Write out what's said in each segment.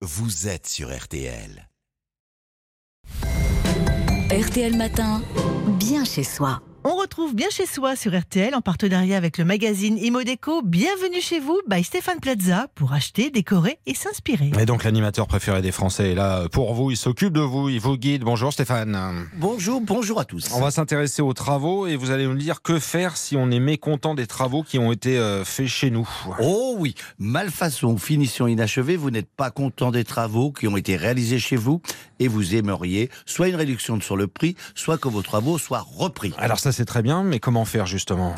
vous êtes sur RTL. RTL Matin, bien chez soi. On retrouve bien chez soi sur RTL en partenariat avec le magazine Imodeco. Bienvenue chez vous by Stéphane Plaza pour acheter, décorer et s'inspirer. Et donc l'animateur préféré des Français est là pour vous, il s'occupe de vous, il vous guide. Bonjour Stéphane. Bonjour, bonjour à tous. On va s'intéresser aux travaux et vous allez nous dire que faire si on est mécontent des travaux qui ont été euh, faits chez nous. Oh oui, malfaçon finition inachevée, vous n'êtes pas content des travaux qui ont été réalisés chez vous et vous aimeriez soit une réduction sur le prix, soit que vos travaux soient repris. Alors ça c'est très bien, mais comment faire justement?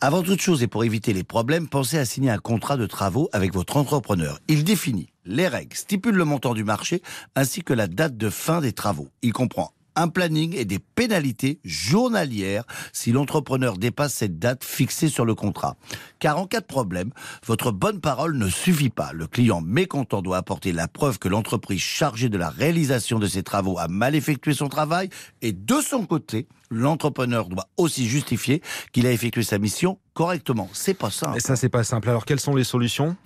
Avant toute chose et pour éviter les problèmes, pensez à signer un contrat de travaux avec votre entrepreneur. Il définit les règles, stipule le montant du marché ainsi que la date de fin des travaux. Il comprend un planning et des pénalités journalières si l'entrepreneur dépasse cette date fixée sur le contrat. Car en cas de problème, votre bonne parole ne suffit pas. Le client mécontent doit apporter la preuve que l'entreprise chargée de la réalisation de ses travaux a mal effectué son travail et de son côté, l'entrepreneur doit aussi justifier qu'il a effectué sa mission correctement. C'est pas simple. Et ça c'est pas simple. Alors quelles sont les solutions?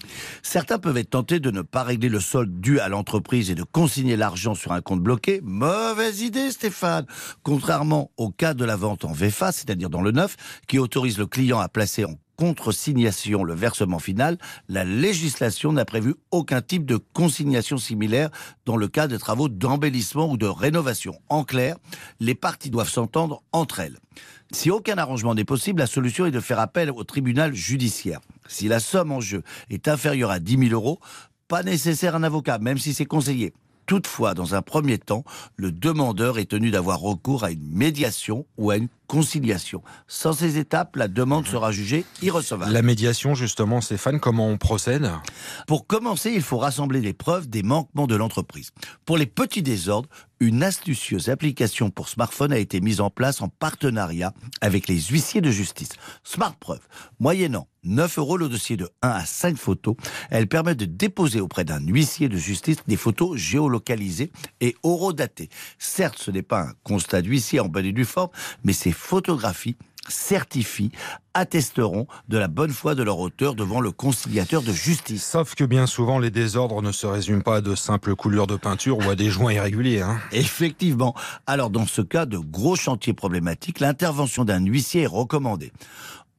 Certains peuvent être tentés de ne pas régler le solde dû à l'entreprise et de consigner l'argent sur un compte bloqué. Mauvaise idée Stéphane. Contrairement au cas de la vente en VFA, c'est-à-dire dans le neuf, qui autorise le client à placer en contre-signation le versement final, la législation n'a prévu aucun type de consignation similaire dans le cas de travaux d'embellissement ou de rénovation. En clair, les parties doivent s'entendre entre elles. Si aucun arrangement n'est possible, la solution est de faire appel au tribunal judiciaire. Si la somme en jeu est inférieure à 10 000 euros, pas nécessaire un avocat, même si c'est conseillé. Toutefois, dans un premier temps, le demandeur est tenu d'avoir recours à une médiation ou à une conciliation. Sans ces étapes, la demande sera jugée irrecevable. La médiation justement, Stéphane, comment on procède? Pour commencer, il faut rassembler les preuves des manquements de l'entreprise. Pour les petits désordres, une astucieuse application pour smartphone a été mise en place en partenariat avec les huissiers de justice. SmartPreuve, moyennant 9 euros le dossier de 1 à 5 photos, elle permet de déposer auprès d'un huissier de justice des photos géolocalisées et horodatées. Certes, ce n'est pas un constat d'huissier en bonne et due forme, mais ces photographies certifient, attesteront de la bonne foi de leur auteur devant le conciliateur de justice. Sauf que bien souvent, les désordres ne se résument pas à de simples coulures de peinture ou à des joints irréguliers. Hein. Effectivement. Alors, dans ce cas de gros chantiers problématiques, l'intervention d'un huissier est recommandée.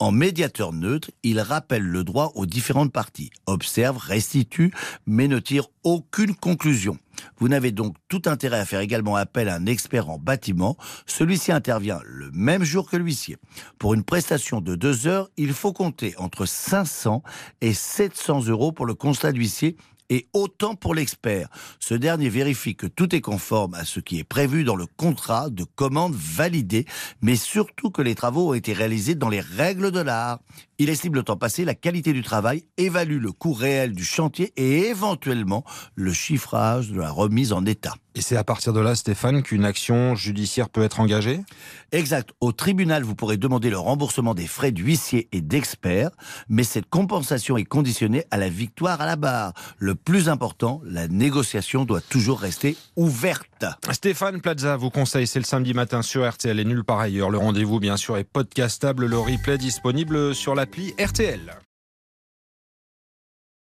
En médiateur neutre, il rappelle le droit aux différentes parties, observe, restitue, mais ne tire aucune conclusion. Vous n'avez donc tout intérêt à faire également appel à un expert en bâtiment. Celui-ci intervient le même jour que l'huissier. Pour une prestation de deux heures, il faut compter entre 500 et 700 euros pour le constat d'huissier et autant pour l'expert. Ce dernier vérifie que tout est conforme à ce qui est prévu dans le contrat de commande validé, mais surtout que les travaux ont été réalisés dans les règles de l'art. Il estime le temps passé, la qualité du travail, évalue le coût réel du chantier et éventuellement le chiffrage de la remise en état. Et c'est à partir de là, Stéphane, qu'une action judiciaire peut être engagée? Exact. Au tribunal, vous pourrez demander le remboursement des frais d'huissier et d'expert, mais cette compensation est conditionnée à la victoire à la barre. Le plus important, la négociation doit toujours rester ouverte. Stéphane Plaza vous conseille, c'est le samedi matin sur RTL et nulle part ailleurs. Le rendez-vous, bien sûr, est podcastable, le replay disponible sur l'appli RTL.